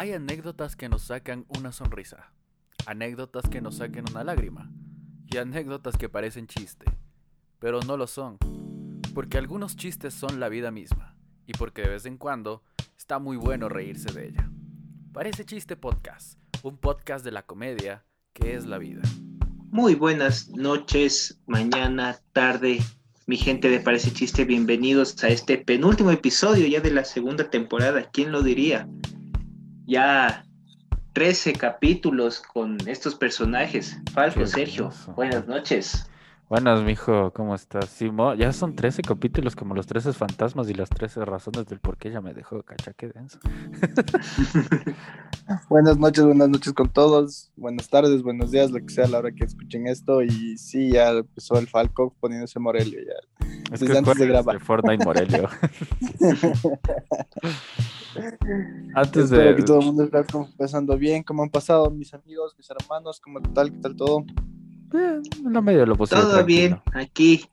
Hay anécdotas que nos sacan una sonrisa, anécdotas que nos saquen una lágrima y anécdotas que parecen chiste, pero no lo son, porque algunos chistes son la vida misma y porque de vez en cuando está muy bueno reírse de ella. Parece chiste podcast, un podcast de la comedia que es la vida. Muy buenas noches, mañana, tarde, mi gente de Parece Chiste, bienvenidos a este penúltimo episodio ya de la segunda temporada, ¿quién lo diría? Ya 13 capítulos con estos personajes. Falco, Sergio, buenas noches. Buenas, mijo, ¿cómo estás? Sí, mo- ya son 13 capítulos como los 13 fantasmas y las 13 razones del por qué ella me dejó, cacha, qué denso. Buenas noches, buenas noches con todos. Buenas tardes, buenos días, lo que sea a la hora que escuchen esto. Y sí, ya empezó el Falco poniéndose Morelio ya. Es Desde que antes de grabar. de Fortnite Morelio. Antes Espero que de... todo el mundo esté empezando bien. ¿Cómo han pasado mis amigos, mis hermanos? ¿Cómo tal? ¿Qué tal todo? En la media de lo posible. Todo bien, aquí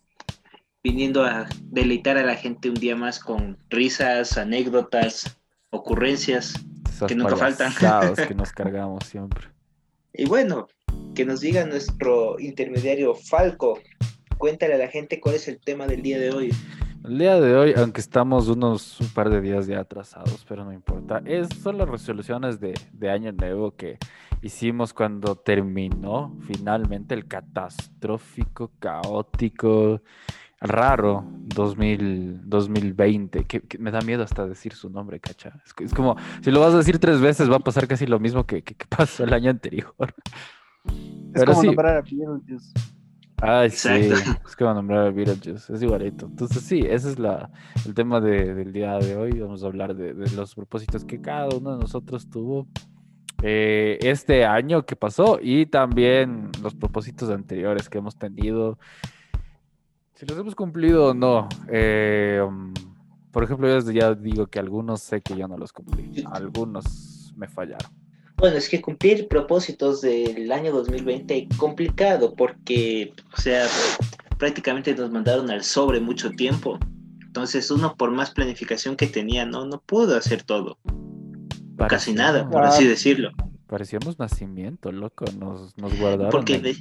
viniendo a deleitar a la gente un día más con risas, anécdotas, ocurrencias. Que nunca faltan. que nos cargamos siempre. Y bueno, que nos diga nuestro intermediario Falco. Cuéntale a la gente cuál es el tema del día de hoy. El día de hoy, aunque estamos unos un par de días ya atrasados, pero no importa, es, son las resoluciones de, de Año Nuevo que hicimos cuando terminó finalmente el catastrófico, caótico, raro 2000, 2020, que, que me da miedo hasta decir su nombre, cacha. Es, como, si lo vas a decir tres veces, va a pasar casi lo mismo que, que- que pasó el año anterior. Es Pero como sí. nombrar a Beetlejuice. Ay, sí, es que va a nombrar a Beetlejuice, es igualito. Entonces, sí, ese es la, el tema de- del día de hoy. Vamos a hablar de, de los propósitos que cada uno de nosotros tuvo eh, este año que pasó y también los propósitos anteriores que hemos tenido. Si los hemos cumplido o no. Eh, um, por ejemplo, yo desde ya digo que algunos sé que yo no los cumplí, algunos me fallaron. Bueno, es que cumplir propósitos del año 2020 complicado porque, o sea, prácticamente nos mandaron al sobre mucho tiempo. Entonces uno por más planificación que tenía, no, no pudo hacer todo. Casi nada, por Ah. así decirlo. Parecíamos nacimiento, loco. Nos, nos guardaron. Porque en- de-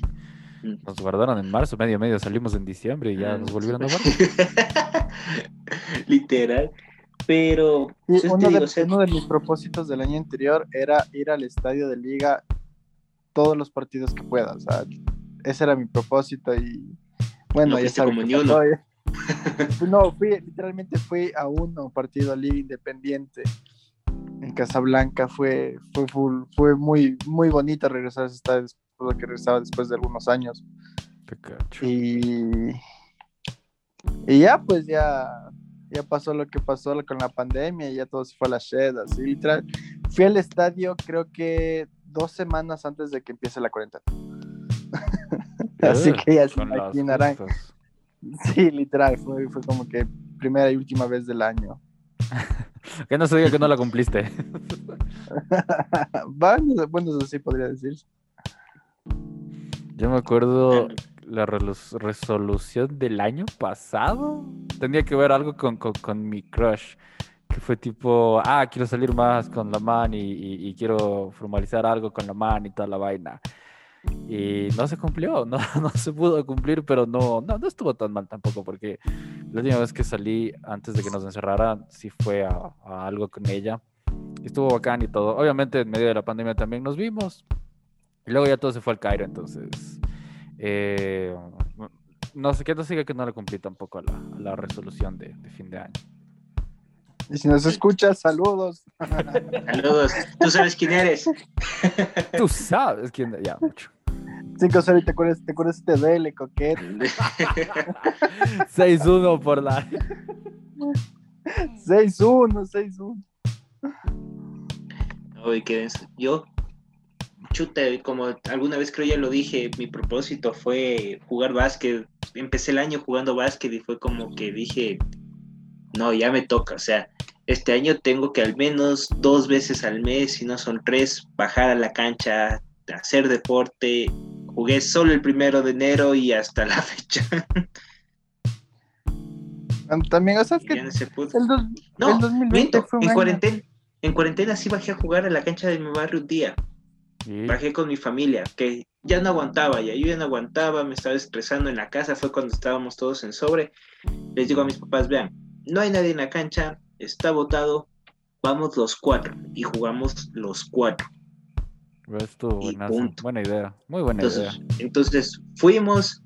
Nos guardaron en marzo, medio medio, salimos en diciembre y ya nos volvieron a guardar. Literal. Pero, pues, uno, digo, de, o sea, uno de mis propósitos del año anterior era ir al estadio de liga todos los partidos que pueda. O sea, ese era mi propósito y bueno, No ya ¿eh? No, fui, literalmente fui a uno partido de liga independiente en Casablanca. Fue, fue, full- fue muy, muy bonito regresar a ese estadio después de que regresaba después de algunos años. Te cacho. Y, y ya, pues ya, ya pasó lo que pasó con la pandemia, y ya todo se fue a la shed, así literal. Fui al estadio creo que dos semanas antes de que empiece la cuarentena. así que ya se imaginarán. Sí, literal, fue, fue como que primera y última vez del año. Que no se diga que no la cumpliste. bueno, bueno, eso sí podría decirse. Yo me acuerdo la resolución del año pasado. Tenía que ver algo con, con, mi crush. Que fue tipo, ah, quiero salir más con la man y, y- quiero formalizar algo con la man y toda la vaina. Y no se cumplió, no, no se pudo cumplir, pero no, no, no estuvo tan mal tampoco, porque la última vez que salí antes de que nos encerraran, sí fue a, a algo con ella. Estuvo bacán y todo. Obviamente en medio de la pandemia también nos vimos. Y luego ya todo se fue al Cairo, entonces... eh, no sé, que no siga que no le cumplí tampoco a la, a la resolución de, de fin de año. Y si nos escuchas, saludos. Saludos. Tú sabes quién eres. Tú sabes quién... Ya, mucho. Cinco cero, ¿te acuerdas, te acuerdas de Dele, Coquet? 6-1 por la... 6-1, 6-1. Uy, qué denso. Yo, chuta, como alguna vez creo ya lo dije, mi propósito fue jugar básquet. Empecé el año jugando básquet y fue como que dije, no, ya me toca. O sea, este año tengo que al menos dos veces al mes, si no son tres, bajar a la cancha, hacer deporte. Jugué solo el primero de enero y hasta la fecha. También, o sea, es que no se el, dos- No, el 2020 Miento, fue un en año. cuarentena, en cuarentena sí bajé a jugar a la cancha de mi barrio un día. Bajé con mi familia, que ya no aguantaba, ya yo ya no aguantaba, me estaba estresando en la casa, fue cuando estábamos todos en sobre. Les digo a mis papás, vean, no hay nadie en la cancha, está votado, vamos los cuatro y jugamos los cuatro. Punto. Buena idea. Muy buena idea. Entonces, entonces fuimos,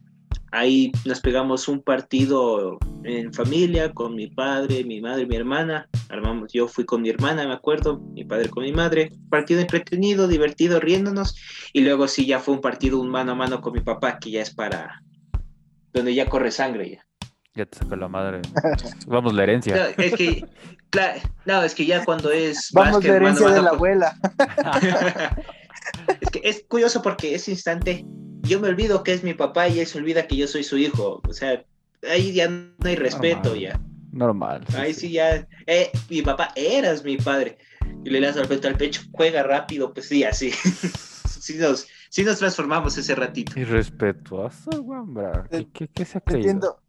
ahí nos pegamos un partido en familia con mi padre, mi madre, mi hermana. Armamos, yo fui con mi hermana, me acuerdo, mi padre con mi madre. Partido entretenido, divertido, riéndonos. Y luego sí ya fue un partido un mano a mano con mi papá, que ya es para donde ya corre sangre ya. Ya te sacó la madre. Vamos, la herencia. No, es que, claro, no, es que ya cuando es Vamos básquet, de herencia mano de la abuela. es que es curioso porque ese instante yo me olvido que es mi papá y él se olvida que yo soy su hijo. O sea, ahí ya no hay respeto Normal. ya. Normal. sí, Ahí sí. sí ya, eh, mi papá, eras mi padre. Y le das al pecho al pecho, juega rápido, pues sí, así. sí, nos, sí nos transformamos ese ratito. Irrespetuoso, guambra. ¿Qué, qué, qué se ha Te creído? entiendo,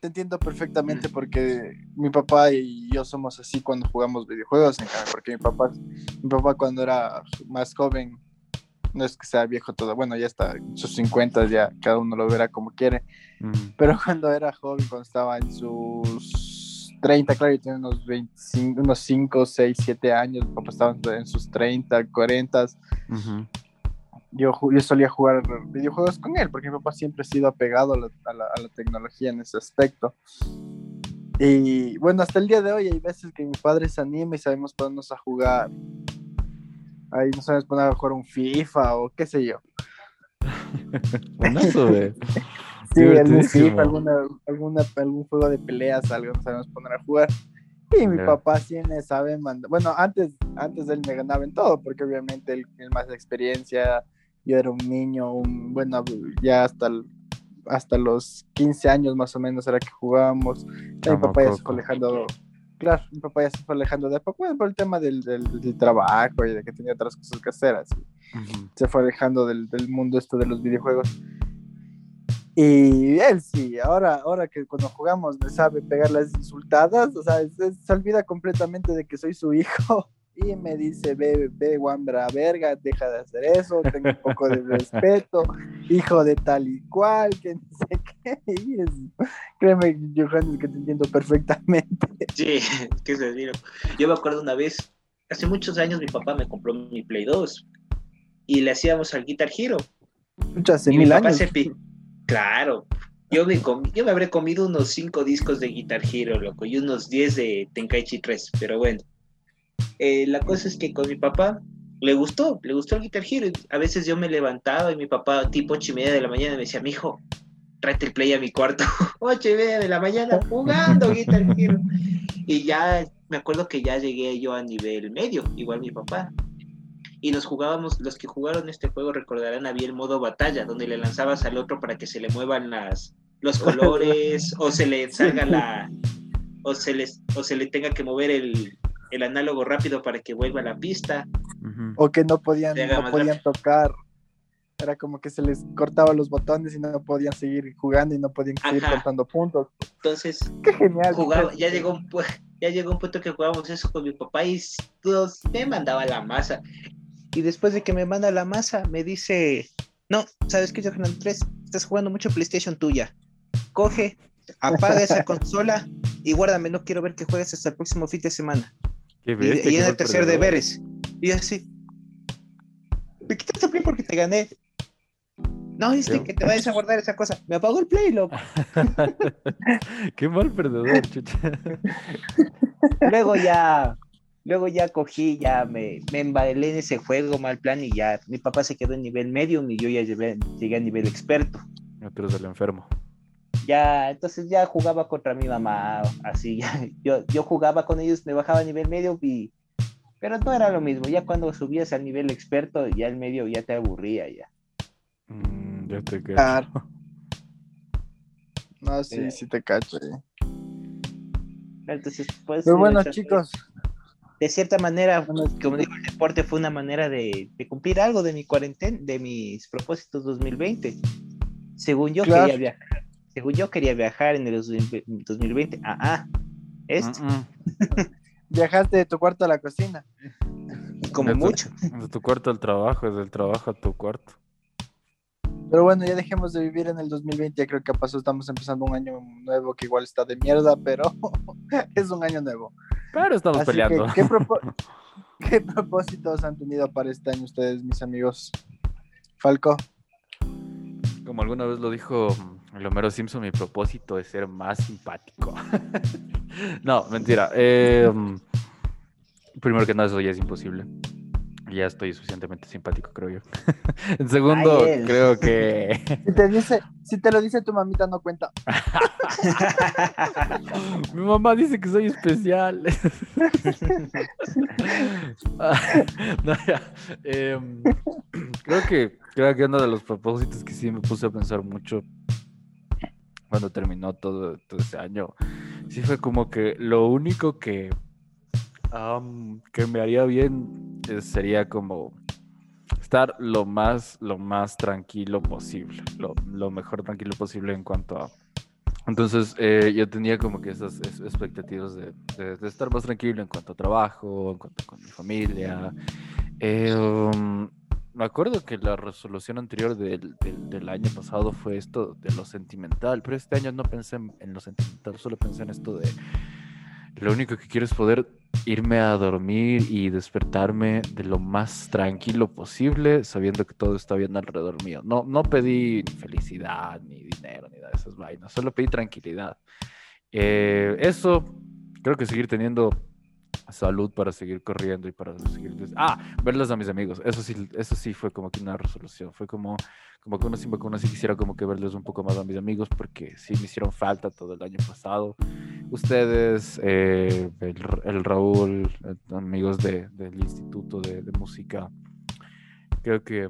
te entiendo perfectamente porque mi papá y yo somos así cuando jugamos videojuegos, porque mi papá, mi papá cuando era más joven, no es que sea viejo todo, bueno, ya está en sus 50, ya cada uno lo verá como quiere, Mm, pero cuando era joven, cuando estaba en sus 30, claro, yo tenía unos 25, unos 5, 6, 7 años, papá estaba en sus 30, 40, ujú. yo, ju- yo solía jugar videojuegos con él, porque mi papá siempre ha sido apegado a la, a la- a la tecnología en ese aspecto. Y bueno, hasta el día de hoy hay veces que mi padre se anima y sabemos ponernos a jugar. Ahí nos sabemos poner a jugar un FIFA o qué sé yo. Buenazo, güey. Sí, algún. FIFA, alguna, alguna, algún juego de peleas, algo nos sabemos poner a jugar. Y mi papá sí me sabe mandar. Bueno, antes, antes él me ganaba en todo, porque obviamente él tiene más experiencia. Yo era un niño, un, bueno, ya hasta, hasta los 15 años más o menos era que jugábamos. Mi papá ya se fue alejando. Claro, mi papá ya se fue alejando de poco, bueno, por el tema del, del, del trabajo y de que tenía otras cosas que hacer. Así Ujú. se fue alejando del, del mundo esto de los videojuegos. Y él sí, ahora, ahora que cuando jugamos me sabe pegar las insultadas, o sea, se, se olvida completamente de que soy su hijo y me dice, ve, ve, guambra, verga, deja de hacer eso, tengo un poco de respeto, hijo de tal y cual, que no sé qué. Y es, créeme, Johannes, que te entiendo perfectamente. Sí, que se vino. Yo me acuerdo una vez, hace muchos años mi papá me compró mi Play 2 y le hacíamos al Guitar Hero. Mucho hace Y mi mil papá años. se pi- Claro. Yo me, comí- yo me habré comido unos 5 discos de Guitar Hero, loco, y unos 10 de Tenkaichi 3, pero bueno. Eh, la cosa es que con mi papá le gustó, le gustó el Guitar Hero. A veces yo me levantaba y mi papá, tipo 8 y media de la mañana, me decía, mijo, tráete el play a mi cuarto. 8 y media de la mañana jugando Guitar Hero. Y ya, me acuerdo que ya llegué yo a nivel medio, igual mi papá. Y nos jugábamos, los que jugaron este juego recordarán, había el modo batalla, donde le lanzabas al otro para que se le muevan las, los colores, o se le salga la, o se, les, o se le tenga que mover el, el análogo rápido para que vuelva a la pista. O que no podían, no podían tocar. Era como que se les cortaba los botones y no podían seguir jugando y no podían seguir Ajá. contando puntos. Entonces, Qué genial. jugaba, ya llegó un ya llegó un punto que jugábamos eso con mi papá y todos me mandaba la masa. Y después de que me manda la masa, me dice, no, ¿sabes qué, Johanan 3? Estás jugando mucho PlayStation tuya. Coge, apaga esa consola y guárdame, no quiero ver que juegues hasta el próximo fin de semana. Qué Y, bestia, y qué en el tercer perdedor. deberes. Y así. Me quitaste el play porque te gané. No, dice que te vayas a guardar esa cosa. Me apagó el play, loco. Qué mal perdedor, chucha. Luego ya, luego ya cogí, ya me, me embalé en ese juego, mal plan, y ya mi papá se quedó en nivel medium y yo ya llegué, llegué a nivel experto. No, tú eres el enfermo. Ya, entonces ya jugaba contra mi mamá, así, ya, yo, yo jugaba con ellos, me bajaba a nivel medio y... Pero no era lo mismo, ya cuando subías al nivel experto, ya el medio ya te aburría ya. Ya te. No, sí, Eh. sí te cacho. eh. Entonces, pues... Pero bueno, entonces, chicos, de cierta manera, como digo, el deporte fue una manera de, de cumplir algo de mi cuarentena, de mis propósitos 2020. Según yo Claro. quería viajar, según yo quería viajar en el 2020. Ah, ah, mm. Viajaste de tu cuarto a la cocina. Como De tu- mucho. De tu cuarto al trabajo, del trabajo a tu cuarto. Pero bueno, ya dejemos de vivir en el 2020. Ya creo que pasó, estamos empezando un año nuevo que igual está de mierda, pero es un año nuevo. Pero estamos Así que, peleando. ¿qué, propo- qué propósitos han tenido para este año ustedes, mis amigos? Falco. Como alguna vez lo dijo mm, el Homero Simpson, mi propósito es ser más simpático. no, mentira. Eh, mm, primero que nada, eso ya es imposible. Ya estoy suficientemente simpático, creo yo. en segundo, Ay, creo que Si te, dice, si te lo dice tu mamita, no cuenta. mi mamá dice que soy especial. No. Em, creo que creo que uno de los propósitos que sí me puse a pensar mucho cuando terminó todo, todo ese año, sí fue como que lo único que, que me haría bien sería como estar lo más, lo más tranquilo posible, lo, lo mejor tranquilo posible en cuanto a... Entonces eh, yo tenía como que esas es- expectativas de, de- de estar más tranquilo en cuanto a trabajo, en cuanto con mi familia. Eh, um, me acuerdo que la resolución anterior del, del- del año pasado fue esto de lo sentimental, pero este año no pensé en, en lo sentimental, solo pensé en esto de lo único que quiero es poder irme a dormir y despertarme de lo más tranquilo posible, sabiendo que todo está bien alrededor mío. No, no pedí felicidad, ni dinero, ni nada de esas vainas, solo pedí tranquilidad. Eh, eso, creo que seguir teniendo salud para seguir corriendo y para seguir... Ah, verlos a mis amigos. Eso sí, eso sí fue como que una resolución. Fue como, como que uno sin vacuna sí quisiera como que verles un poco más a mis amigos porque sí me hicieron falta todo el año pasado. Ustedes, eh, el, el Raúl, eh, amigos de, del Instituto de, de Música, creo que...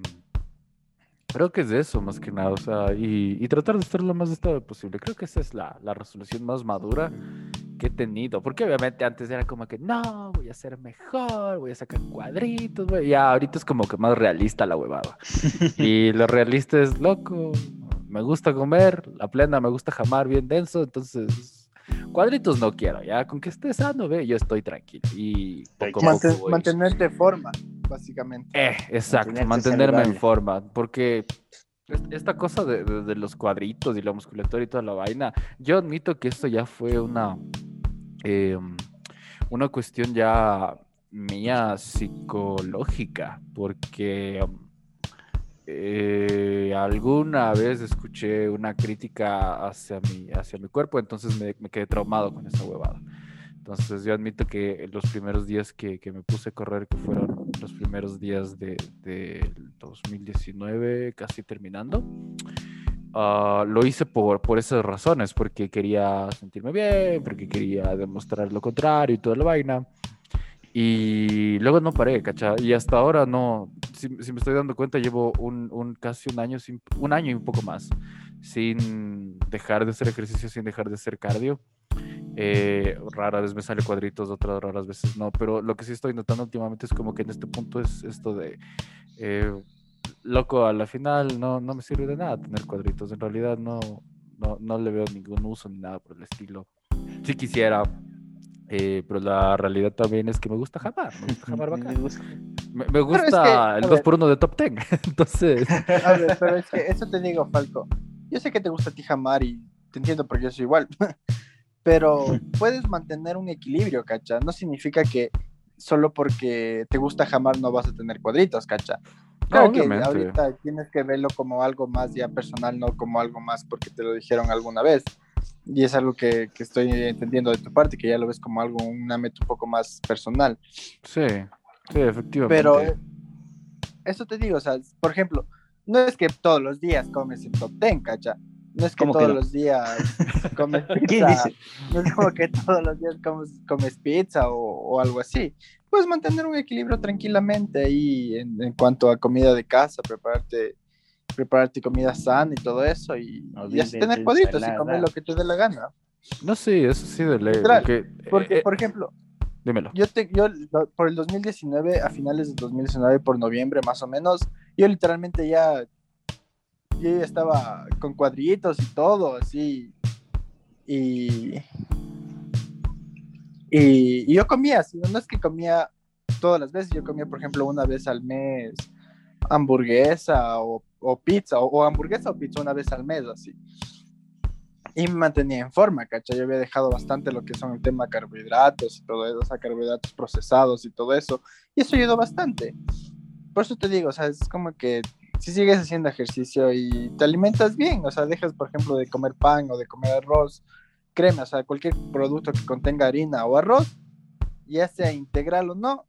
Creo que es eso más que nada, o sea, y, y tratar de estar lo más estable posible. Creo que esa es la, la resolución más madura que he tenido. Porque obviamente antes era como que, no, voy a ser mejor, voy a sacar cuadritos, güey. Ya ahorita es como que más realista la huevada. y lo realista es, loco, me gusta comer, la plena me gusta jamar bien denso, entonces cuadritos no quiero, ya con que esté sano, ve, yo estoy tranquilo. Y poco Manten- mantenerte en forma, básicamente. eh, exacto, Mantenerte mantenerme en forma, porque es- esta cosa de, de- de los cuadritos y la musculatura y toda la vaina, yo admito que esto ya fue una, eh, una cuestión ya mía psicológica, porque eh, alguna vez escuché una crítica hacia mi, hacia mi cuerpo, entonces me, me quedé traumado con esa huevada. Entonces yo admito que los primeros días que, que me puse a correr, que fueron los primeros días de, del 2019, casi terminando, ah, lo hice por, por esas razones, porque quería sentirme bien, porque quería demostrar lo contrario y toda la vaina. Y luego no paré, ¿cachai? Y hasta ahora no, si, si me estoy dando cuenta, llevo un, un casi un año, sin, un año y un poco más, sin dejar de hacer ejercicio, sin dejar de hacer cardio. Eh, rara vez me sale cuadritos, otras raras veces no, pero lo que sí estoy notando últimamente es como que en este punto es esto de, eh, loco, a la final no, no me sirve de nada tener cuadritos, en realidad no, no, no le veo ningún uso ni nada por el estilo. Si quisiera, eh, pero la realidad también es que me gusta jamar, me gusta jamar bacán. Me, me gusta que, a el ver. 2x1 de top 10, entonces... A ver, pero es que eso te digo, Falco. Yo sé que te gusta a ti jamar y te entiendo porque yo soy igual. Pero puedes mantener un equilibrio, cacha. No significa que solo porque te gusta jamar no vas a tener cuadritos, cacha. Claro que obviamente. ahorita tienes que verlo como algo más ya personal, no como algo más porque te lo dijeron alguna vez. Y es algo que, que estoy entendiendo de tu parte, que ya lo ves como algo, una meta un poco más personal. Sí, sí, efectivamente. Pero eso te digo, o sea, por ejemplo, no es que todos los días comes el top ten, cacha. No es que ¿Cómo que todos no? los días comes ¿Quién pizza. dice? No es como que todos los días comes, comes pizza o, o algo así. Puedes mantener un equilibrio tranquilamente ahí en, en cuanto a comida de casa, prepararte, prepararte comida sana y todo eso y, No y así tener cuadritos y comer lo que te dé la gana. No, sí, eso sí de ley. Literal, Porque, Porque, eh, por ejemplo, dímelo. yo, te, yo por el 2019, a finales del 2019, por noviembre más o menos, yo literalmente ya, yo ya estaba con cuadritos y todo, así. Y, Y, y yo comía, si no, es que comía todas las veces, yo comía, por ejemplo, una vez al mes hamburguesa o, o pizza, o, o hamburguesa o pizza una vez al mes, así. Y me mantenía en forma, ¿cachai? Yo había dejado bastante lo que son el tema carbohidratos y todo eso, o sea, carbohidratos procesados y todo eso. Y eso ayudó bastante. Por eso te digo, o sea, es como que si sigues haciendo ejercicio y te alimentas bien, o sea, dejas, por ejemplo, de comer pan o de comer arroz, crema, o sea, cualquier producto que contenga harina o arroz, ya sea integral o no,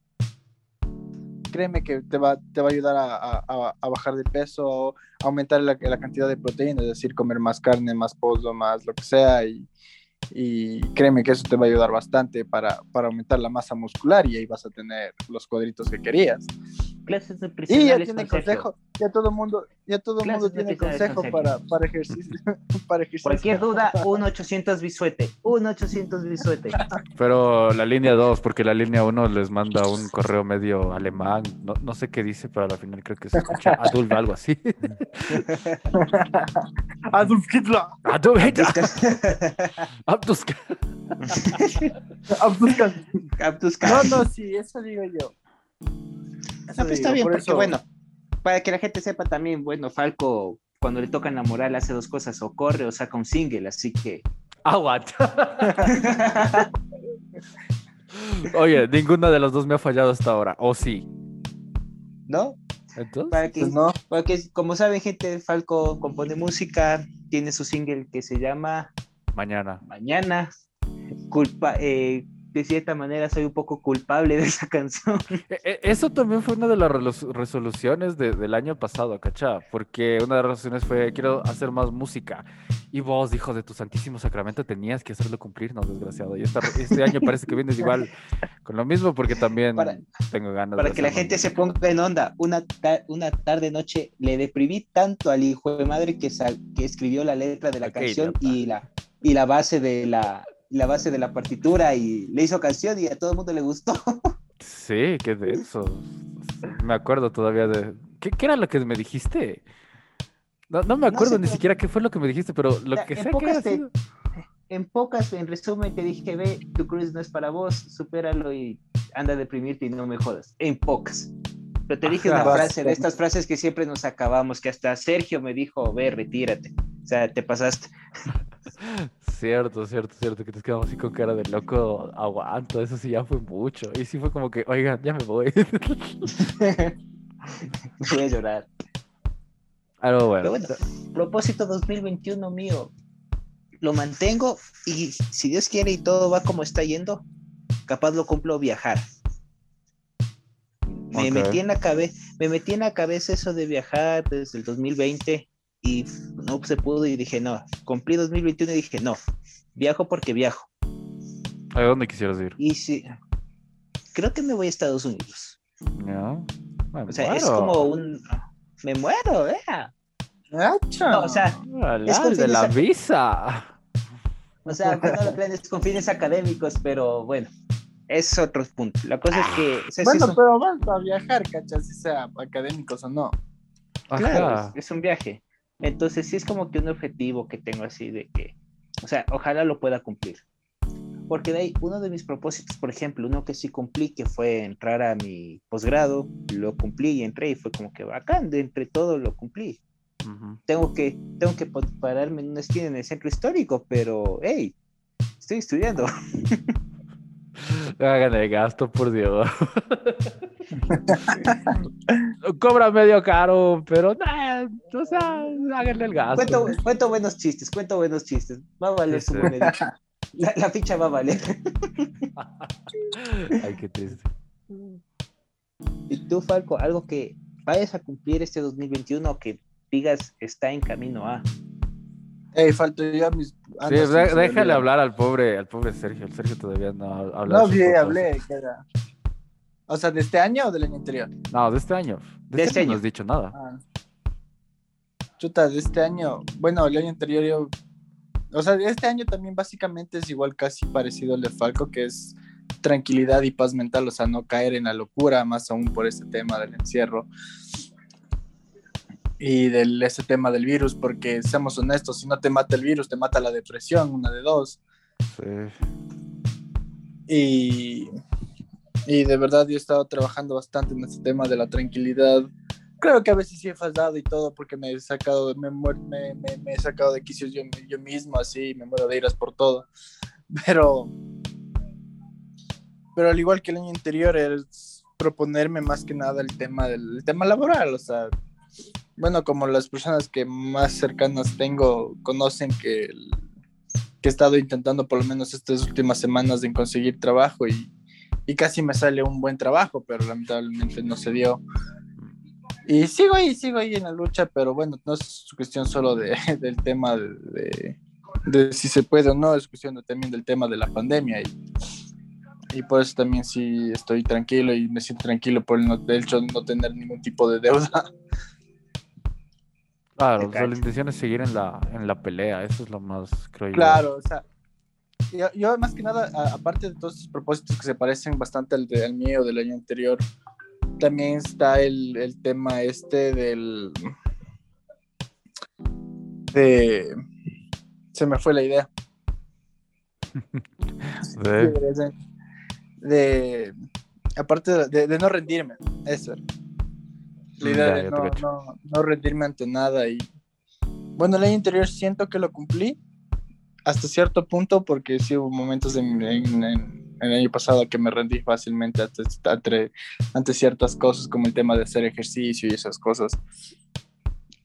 créeme que te va, te va a ayudar a, a- bajar de peso, a aumentar la, la cantidad de proteína, es decir, comer más carne, más pollo, más lo que sea, y, y créeme que eso te va a ayudar bastante para, para aumentar la masa muscular y ahí vas a tener los cuadritos que querías. Clases Y ya tiene con Sergio. consejo, ya todo el mundo, ya todo mundo tiene consejo con para, para ejercicio, para ejercicio. Cualquier duda, 1-800 bisuete. 1-800 bisuete. Pero la línea 2, porque la línea 1 les manda un correo medio alemán. No, no sé qué dice, pero al final creo que se escucha Adolf algo así. Adolf Hitler. Adolf Hitler. No, no, sí, eso digo yo. No, pues está bien, por porque eso- bueno, para que la gente sepa también, bueno, Falco, cuando le toca enamorar, hace dos cosas, o corre o saca un single, así que. Aguanta. Oye, ninguna de las dos me ha fallado hasta ahora. ¿O sí? ¿No? Entonces, Para que, Pues no, porque, como saben, gente, Falco compone música, tiene su single que se llama mañana. Mañana. Culpa, eh, de cierta manera, soy un poco culpable de esa canción. E- e- Eso también fue una de las resoluciones de- del año pasado, ¿cachá? Porque una de las resoluciones fue, quiero hacer más música. Y vos, hijo de tu santísimo sacramento, tenías que hacerlo cumplir, no, desgraciado. Y esta- este año parece que vienes igual con lo mismo, porque también Para- tengo ganas Para de que la gente se ponga en onda, una, ta- una tarde noche le deprimí tanto al hijo de madre que, que escribió la letra de la canción y la, y la base de la la base de la partitura y le hizo canción y a todo el mundo le gustó. Sí, qué de eso. Me acuerdo todavía de... ¿Qué, qué era lo que me dijiste? No, no me No acuerdo sé, ni pero- siquiera qué fue lo que me dijiste, pero lo que sea que te- sido. En pocas, en resumen, te dije, ve, tu cruz no es para vos, supéralo y anda a deprimirte y no me jodas. En pocas. Pero te dije Ajá. una frase de estas frases que siempre nos acabamos, que hasta Sergio me dijo, ve, retírate. Sea, te pasaste. Cierto, cierto, cierto, que te quedamos así con cara de loco, aguanto, eso sí ya fue mucho. Y sí fue como que, oigan, ya me voy. Voy a llorar. Algo bueno. Pero bueno, propósito 2021 mío. Lo mantengo y si Dios quiere y todo va como está yendo, capaz lo cumplo viajar. Me metí en la cabeza, me metí en la cabeza eso de viajar desde el 2020 y no se pudo y dije, no, cumplí 2021 y dije, no, viajo porque viajo. ¿A dónde quisieras ir? Y sí, creo que me voy a Estados Unidos. ¿Ya? Me O sea, es como un... Me muero, vea. No, o sea, es con de la fines visa. O sea, no lo planes con fines académicos, pero bueno, es otro punto. La cosa es que, o sea, bueno, es un- pero vas a viajar, ¿cachai? Si sea académicos o no. claro, es un viaje. Entonces sí es como que un objetivo que tengo así de que, o sea, ojalá lo pueda cumplir. Porque de ahí, uno de mis propósitos, por ejemplo, uno que sí cumplí, que fue entrar a mi posgrado, lo cumplí y entré y fue como que bacán, de entre todo lo cumplí. Ujú. Tengo que, tengo que pararme en una esquina en el centro histórico, pero, hey, estoy estudiando. Hagan el gasto, por Dios. Cobra medio caro, pero nah, o sea, háganle el gasto. Cuento, cuento buenos chistes, cuento buenos chistes. Va a valer su moneda. La, la ficha va a valer. Ay, qué triste. Y tú, Falco, algo que vayas a cumplir este 2021 o que digas está en camino a. Ey, falto ya mis. ah, Sí, sí, de- me déjale hablar al pobre, al pobre Sergio. El Sergio todavía no ha hablado. No, de propósitos. hablé. era- O sea, ¿de este año o del año anterior? No, de este año. De, De este este año no has dicho nada. Ah. Chuta, de este año. Bueno, el año anterior yo. O sea, este año también básicamente es igual casi parecido al de Falco, que es tranquilidad y paz mental, o sea, no caer en la locura, más aún por este tema del encierro y del ese tema del virus, porque seamos honestos, si no te mata el virus, te mata la depresión, una de dos. Sí. Y, y de verdad yo he estado trabajando bastante en este tema de la tranquilidad. Creo que a veces sí he fallado y todo porque me he sacado, me, me, me, me he sacado de quicios yo, yo mismo, así, me muero de iras por todo. Pero, pero al igual que el año anterior, es proponerme más que nada el tema del el tema laboral, o sea, bueno, como las personas que más cercanas tengo conocen que, he estado intentando por lo menos estas últimas semanas de conseguir trabajo y, casi me sale un buen trabajo, pero lamentablemente no se dio. Y sigo ahí, sigo ahí en la lucha, pero bueno, no es cuestión solo de, del tema de, si se puede o no, es cuestión también del tema de la pandemia. Y, por eso también sí estoy tranquilo y me siento tranquilo por el, el hecho de no tener ningún tipo de deuda. Claro, o sea, la intención es seguir en la, en la pelea, eso es lo más, creo Claro, o sea, yo, yo, más que nada, a, aparte de todos estos propósitos que se parecen bastante al, de, al mío del año anterior, también está el, el tema este del... De... Se me fue la idea. ¿De? de aparte de, de, no rendirme, eso. La idea Ya, de no, no, no rendirme ante nada y bueno, el año anterior siento que lo cumplí hasta cierto punto porque sí hubo momentos en, en- en- en el año pasado que me rendí fácilmente ante, ante, ante ciertas cosas como el tema de hacer ejercicio y esas cosas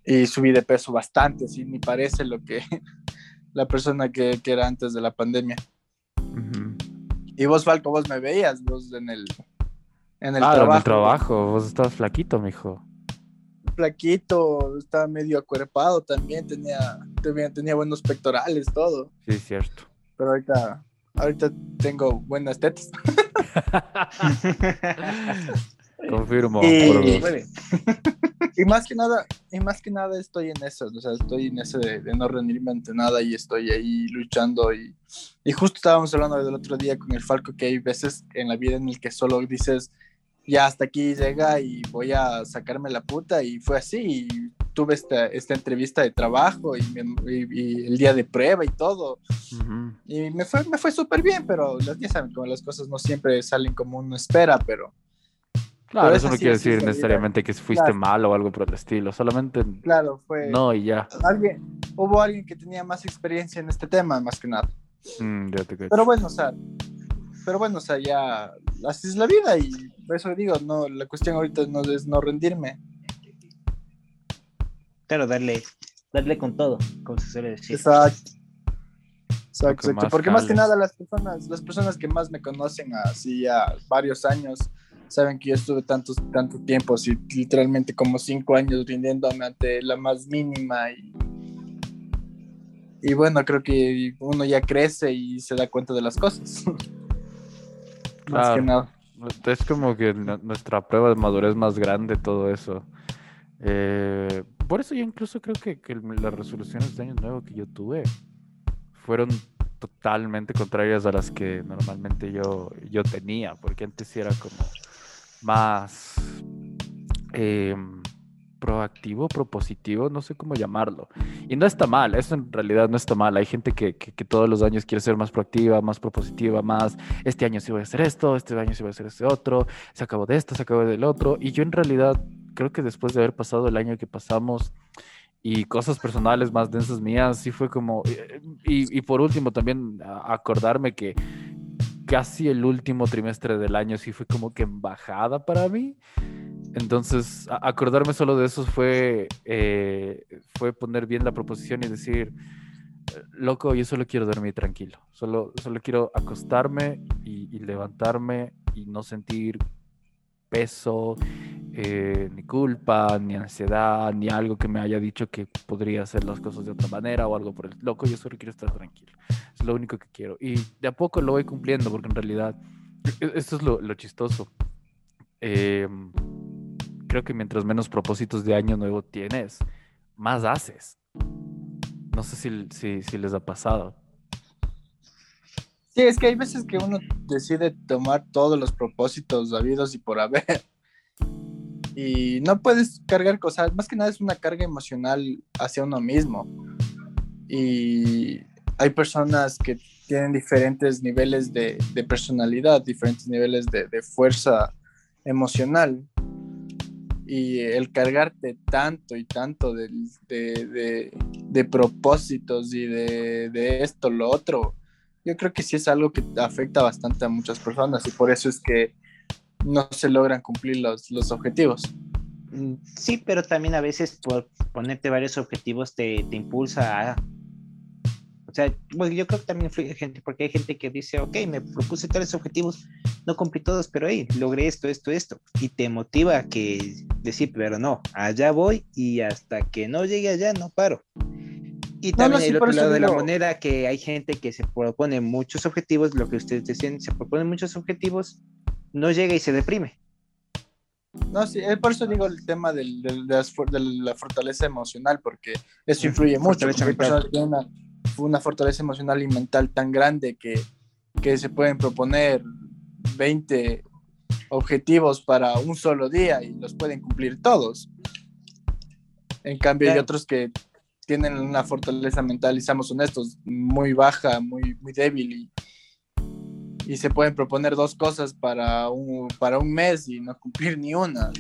y subí de peso bastante, así ni parece lo que la persona que, que era antes de la pandemia. Ujú. Y vos, Falco, vos me veías, vos en el, en el ah, trabajo. en el trabajo, vos estabas flaquito, mijo. Flaquito, estaba medio acuerpado también, tenía, tenía, tenía buenos pectorales, todo. Sí, cierto. Pero ahorita, ahorita tengo buenas tetas. Confirmo. Y-. Y más que nada, y más que nada estoy en eso, o sea, estoy en ese de, de no rendirme ante nada y estoy ahí luchando y, y justo estábamos hablando del otro día con el Falco que hay veces en la vida en el que solo dices, ya hasta aquí llega y voy a sacarme la puta y fue así y tuve esta, esta entrevista de trabajo y, me- y- y el día de prueba y todo Ujú. y me fue, me fue súper bien, pero ya saben, como las cosas no siempre salen como uno espera, pero Claro, Pero eso no quiere decir necesariamente que fuiste Claro. mal o algo por el estilo, solamente claro, fue... no y ya. alguien, hubo alguien que tenía más experiencia en este tema, más que nada. Mm, ya te. Pero bueno, o sea, pero bueno, o sea, ya así es la vida y por eso digo, no, la cuestión ahorita no es no rendirme. Claro, darle, darle con todo, como se suele decir. Exacto. Exacto, exacto. más Porque más que nada las personas, las personas que más me conocen así ya varios años, saben que yo estuve tantos, tanto tiempo, así literalmente como cinco años rindiéndome ante la más mínima y, y bueno, creo que uno ya crece y se da cuenta de las cosas. más que nada. Es como que nu- nuestra prueba de madurez más grande, todo eso. Eh, por eso yo incluso creo que, que las resoluciones de año nuevo que yo tuve fueron totalmente contrarias a las que normalmente yo, yo tenía, porque antes sí era como más em, proactivo, propositivo, no sé cómo llamarlo. Y no está mal, eso en realidad no está mal. Hay gente que, que- que todos los años quiere ser más proactiva, más propositiva, más este año sí voy a hacer esto, este año sí voy a hacer este otro, se acabó de esto, se acabó del otro. Y yo en realidad creo que después de haber pasado el año que pasamos y cosas personales más densas mías, sí fue como... Y, y por último también acordarme que casi el último trimestre del año sí fue como que embajada para mí. Entonces, acordarme solo de eso fue, eh, fue poner bien la proposición y decir, eh, loco, yo solo quiero dormir tranquilo, solo, solo quiero acostarme y, y levantarme y no sentir peso, eh, ni culpa, ni ansiedad, ni algo que me haya dicho que podría hacer las cosas de otra manera o algo por el loco, yo solo quiero estar tranquilo. Es lo único que quiero. Y de a poco lo voy cumpliendo porque en realidad, e- esto es lo, lo chistoso. Em, creo que mientras menos propósitos de año nuevo tienes, más haces. No sé si, si, les ha pasado. Sí, es que hay veces que uno decide tomar todos los propósitos habidos y por haber. Y no puedes cargar cosas, más que nada es una carga emocional hacia uno mismo. Y hay personas que tienen diferentes niveles de, personalidad, diferentes niveles de, fuerza emocional. Y el cargarte tanto y tanto de, de propósitos y de, esto, lo otro, yo creo que sí es algo que afecta bastante a muchas personas y por eso es que no se logran cumplir los, los objetivos. Mm, sí, pero también a veces por ponerte varios objetivos te, te impulsa a sea, bueno, yo creo que también fui gente, porque hay gente que dice, ok, me propuse tales objetivos, no cumplí todos, pero hey, logré esto, esto, esto. Y te motiva a que decir, pero no, allá voy y hasta que no llegue allá no paro. Y también el otro lado de la moneda, que hay gente que se propone muchos objetivos, lo que ustedes decían, se propone muchos objetivos, no llega y se deprime. No, sí, por eso digo el tema del, del, de, la fortaleza emocional, porque eso influye mucho. Hay personas que tienen una, una fortaleza emocional y mental tan grande que, que se pueden proponer 20 objetivos para un solo día y los pueden cumplir todos. En cambio, hay otros que tienen una fortaleza mental, y seamos honestos, muy baja, muy, muy débil y, y se pueden proponer dos cosas para un, para un mes y no cumplir ni una.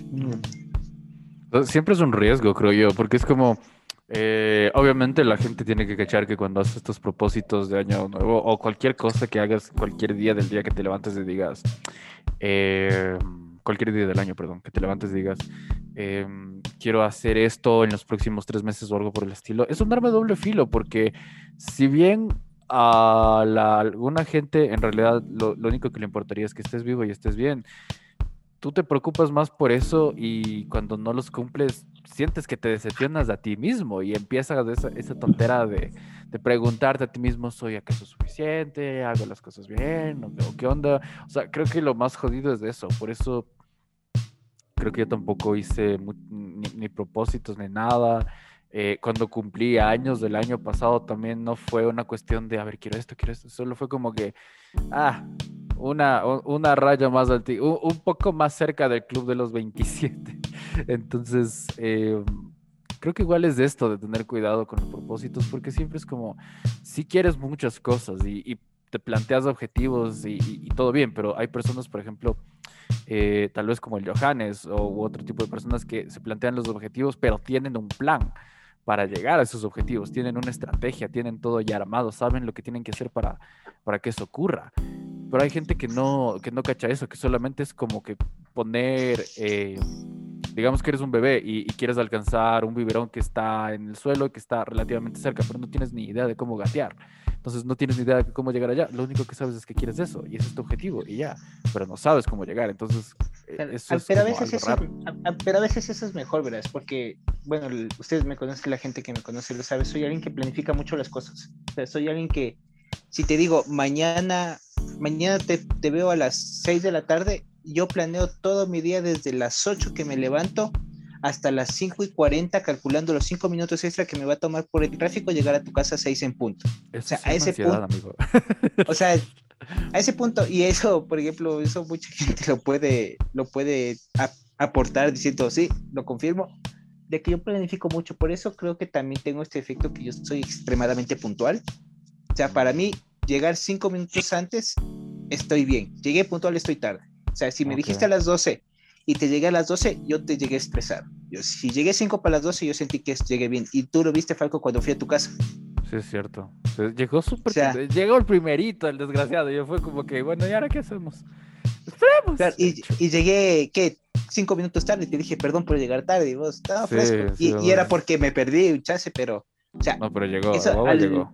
Siempre es un riesgo, creo yo, porque es como eh, obviamente la gente tiene que cachar que cuando haces estos propósitos de año nuevo o cualquier cosa que hagas cualquier día del día que te levantes y digas, eh, cualquier día del año, perdón, que te levantes y digas, em, quiero hacer esto en los próximos tres meses o algo por el estilo, es un arma de doble filo porque si bien a alguna gente en realidad lo único que le importaría es que estés vivo y estés bien, tú te preocupas más por eso y cuando no los cumples, sientes que te decepcionas a ti mismo y empiezas esa, esa tontera de, de, preguntarte a ti mismo, ¿soy acaso suficiente? ¿Hago las cosas bien? ¿O, qué onda? O sea, creo que lo más jodido es de eso. Por eso creo que yo tampoco hice ni, propósitos ni nada. Eh, cuando cumplí años del año pasado también no fue una cuestión de, a ver, quiero esto, quiero esto. Solo fue como que, ah, una, una raya más alta, un, poco más cerca del club de los 27. Entonces, eh, creo que igual es de esto, de tener cuidado con los propósitos, porque siempre es como, si quieres muchas cosas y, te planteas objetivos y, todo bien, pero hay personas, por ejemplo, eh, tal vez como el Johannes o otro tipo de personas que se plantean los objetivos, pero tienen un plan para llegar a esos objetivos, tienen una estrategia, tienen todo ya armado, saben lo que tienen que hacer para, para que eso ocurra. Pero hay gente que no, que no cacha eso, que solamente es como que poner, eh, digamos que eres un bebé y, quieres alcanzar un biberón que está en el suelo, que está relativamente cerca, pero no tienes ni idea de cómo gatear. Entonces no tienes ni idea de cómo llegar allá. Lo único que sabes es que quieres eso y ese es tu objetivo y ya, pero no sabes cómo llegar. Entonces, eh, eso es pero, a veces eso, pero a veces eso es mejor, ¿verdad? Porque, bueno, ustedes me conocen, la gente que me conoce lo sabe, soy alguien que planifica mucho las cosas. O sea, soy alguien que, si te digo, mañana mañana te, te, veo a las 6 de la tarde, yo planeo todo mi día desde las 8 que me levanto hasta las 5 y 40, calculando los 5 minutos extra que me va a tomar por el tráfico llegar a tu casa a 6 en punto. o sea, a ese punto. o sea, a ese punto, y eso, por ejemplo, eso mucha gente lo puede, lo puede aportar diciendo, sí, lo confirmo, de que yo planifico mucho. Por eso creo que también tengo este efecto que yo soy extremadamente puntual. O sea, para mí, llegar cinco minutos antes, estoy bien. Llegué puntual, estoy tarde. O sea, si me dijiste a las 12 y te llegué a las 12, yo te llegué estresado. Yo, si llegué 5 para las 12, yo sentí que llegué bien. Y tú lo viste, Falco, cuando fui a tu casa. Sí, es cierto. Llegó súper. llegó el primerito, el desgraciado. Yo fue como que, bueno, ¿y ahora qué hacemos? Esperemos. y, y, llegué, ¿qué? Cinco minutos tarde y te dije, perdón por llegar tarde. Y vos, estaba fresco. y, y, era porque me perdí un chance, pero. O sea, no, pero llegó, eso, al, llegó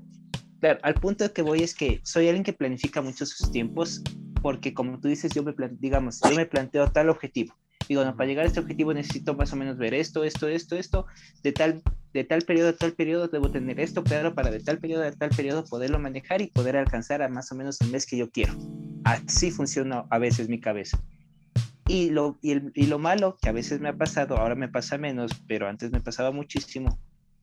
Claro, al punto que voy es que soy alguien que planifica mucho sus tiempos, porque como tú dices, yo me, digamos, yo me planteo tal objetivo. Digo, no, para llegar a este objetivo necesito más o menos ver esto, esto, esto, esto, de tal, de tal periodo a tal periodo debo tener esto, pero para de tal periodo a tal periodo poderlo manejar y poder alcanzar a más o menos el mes que yo quiero. Así funciona a veces mi cabeza. Y lo, y, el, y lo malo que a veces me ha pasado, ahora me pasa menos, pero antes me pasaba muchísimo,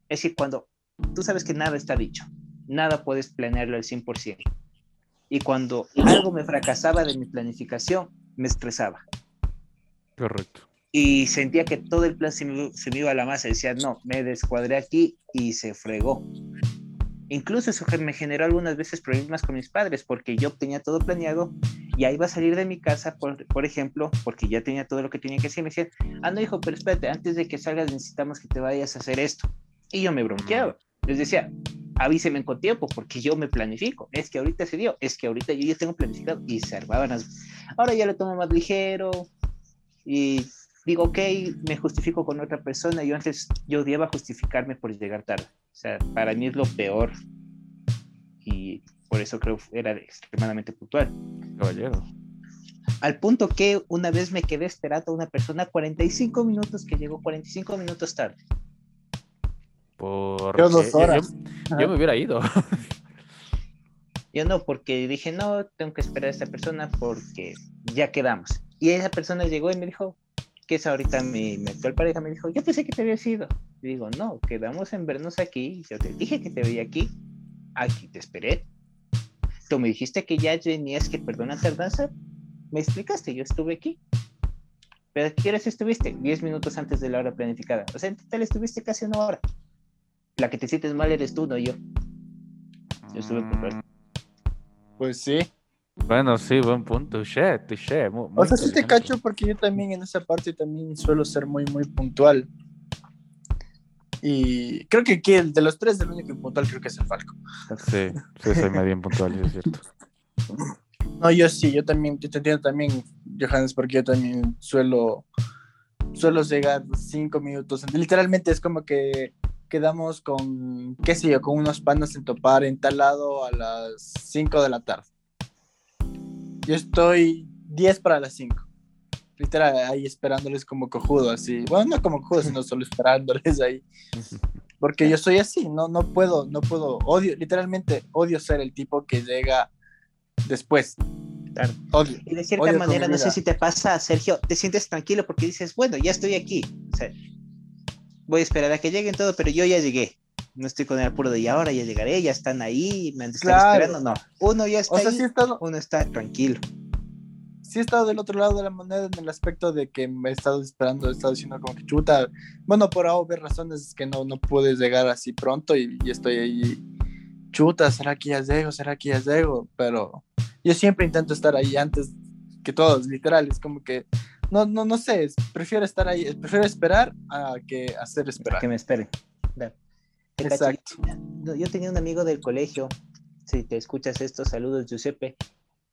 es que cuando tú sabes que nada está dicho, nada puedes planearlo al 100%. Y cuando algo me fracasaba de mi planificación, me estresaba. Correcto. Y sentía que todo el plan se me, iba a la masa. Decía, no, me descuadré aquí y se fregó. Incluso eso me generó algunas veces problemas con mis padres porque yo tenía todo planeado, ya iba a salir de mi casa, por, por ejemplo, porque ya tenía todo lo que tenía que hacer. Me decían, ah, no, hijo, pero espérate, antes de que salgas necesitamos que te vayas a hacer esto. Y yo me bronqueaba. Les decía, avíseme con tiempo porque yo me planifico. Es que ahorita se dio, es que ahorita yo ya tengo planificado y se armaban Ahora ya lo tomo más ligero y digo, ok, me justifico con otra persona. Yo antes, yo odiaba justificarme por llegar tarde. O sea, para mí es lo peor. Y por eso creo que era extremadamente puntual. Caballero. Al punto que una vez me quedé esperando a una persona 45 minutos que llegó 45 minutos tarde. Por Yo dos horas. Yo, yo me hubiera ido. Yo no, porque dije, no, tengo que esperar a esta persona porque ya quedamos. Y esa persona llegó y me dijo, que es ahorita mi, mi actual pareja, me dijo, yo pensé que te había ido. Y digo, no, quedamos en vernos aquí. Yo te dije que te veía aquí. Aquí te esperé. Tú me dijiste que ya venías, que perdona tardanza. Me explicaste, yo estuve aquí. Pero ¿qué horas estuviste? Diez minutos antes de la hora planificada. O sea, en total estuviste casi una hora. La que te sientes mal eres tú, no yo. Yo estuve puntual. Pues sí. Bueno, sí, buen punto. Touché, touché. mu- O muy sea, sí te cacho porque yo también en esa parte también suelo ser muy, muy puntual. Y creo que aquí el de los tres, el único puntual creo que es el Falco. Sí, sí, soy medio impuntual, sí, es cierto. No, yo sí, yo también, yo te entiendo también, Johannes, porque yo también suelo, suelo llegar cinco minutos. Literalmente es como que quedamos con, qué sé yo, con unos panas en topar en tal lado a las 5 de la tarde. Yo estoy 10 para las 5. Literal, ahí esperándoles como cojudo, así. Bueno, no como cojudo, sino solo esperándoles ahí. Porque yo soy así, no, no puedo, no puedo, odio, literalmente odio ser el tipo que llega después. Claro. Odio. Y de cierta Odio manera, no sé si te pasa, Sergio, te sientes tranquilo porque dices, bueno, ya estoy aquí. O sea, voy a esperar a que lleguen todo, pero yo ya llegué. No estoy con el apuro de y ahora ya llegaré, ya están ahí, me han Claro. esperando. No, uno ya está O sea, ahí, sí estado, uno está tranquilo. sí he estado del otro lado de la moneda en el aspecto de que me he estado esperando, he estado diciendo como que chuta. Bueno, por A o B razones es que no, no pude llegar así pronto y, y estoy ahí. Chuta, ¿será que ya llego? ¿Será que ya llego? Pero yo siempre intento estar ahí antes que todos, literal. Es como que, no, no, no sé, prefiero estar ahí, prefiero esperar a que hacer esperar. Que me esperen. Exacto. Yo, tenía un amigo del colegio, si te escuchas esto, saludos, Giuseppe.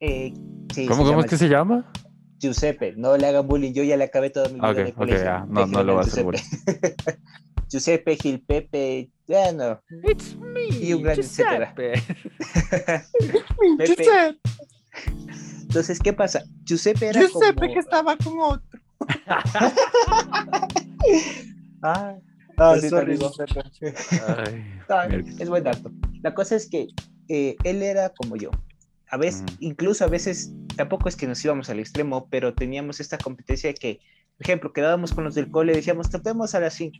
Eh, sí, ¿Cómo, cómo es que se llama? Giuseppe, no le hagan bullying, yo ya le acabé todo mi vida Ah, ok, en el ok, colegio. ya, no, no lo va a hacer Giuseppe. Giuseppe, Gil Pepe, ya no. It's me, Y un gran etcétera. Pepe. Giuseppe, Entonces, ¿qué pasa? Giuseppe era Giuseppe como... que estaba con otro. Ah, Ah, sorry. Ay, es buen dato. La cosa es que eh, él era como yo. A veces, Ujú. incluso a veces, tampoco es que nos íbamos al extremo, pero teníamos esta competencia de que, por ejemplo, quedábamos con los del cole y decíamos, topemos a las 5.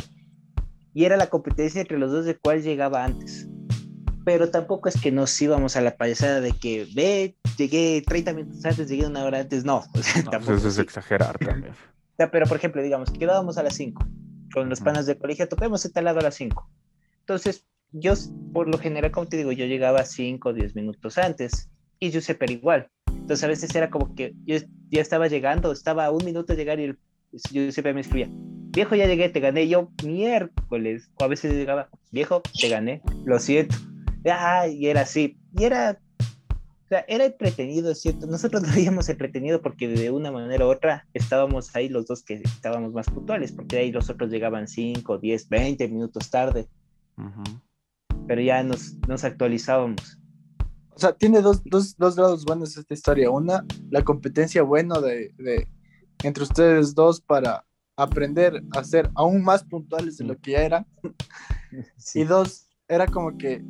Y era la competencia entre los dos de cuál llegaba antes. Pero tampoco es que nos íbamos a la payasada de que, ve, llegué 30 minutos antes, llegué una hora antes. No, o sea, No, tampoco eso es así. exagerar también. Pero por ejemplo, digamos, quedábamos a las 5 con los panas de colegio, topemos este lado a las 5. Entonces, yo, por lo general, como te digo, yo llegaba 5 o 10 minutos antes y Giuseppe era igual. Entonces, a veces era como que yo ya estaba llegando, estaba a un minuto de llegar y el Giuseppe me escribía, viejo, ya llegué, te gané. Yo, miércoles. O a veces llegaba, viejo, te gané, lo siento. Ah, y era así. Y era o sea, era entretenido, es cierto. Nosotros lo habíamos entretenido porque de una manera u otra estábamos ahí los dos que estábamos más puntuales, porque ahí los otros llegaban 5, 10, 20 minutos tarde, Ujú. pero ya nos, nos actualizábamos. O sea, tiene dos, dos, dos lados buenos esta historia. Una, la competencia buena de, de- entre ustedes dos para aprender a ser aún más puntuales de lo que ya eran. Sí. Y dos, era como que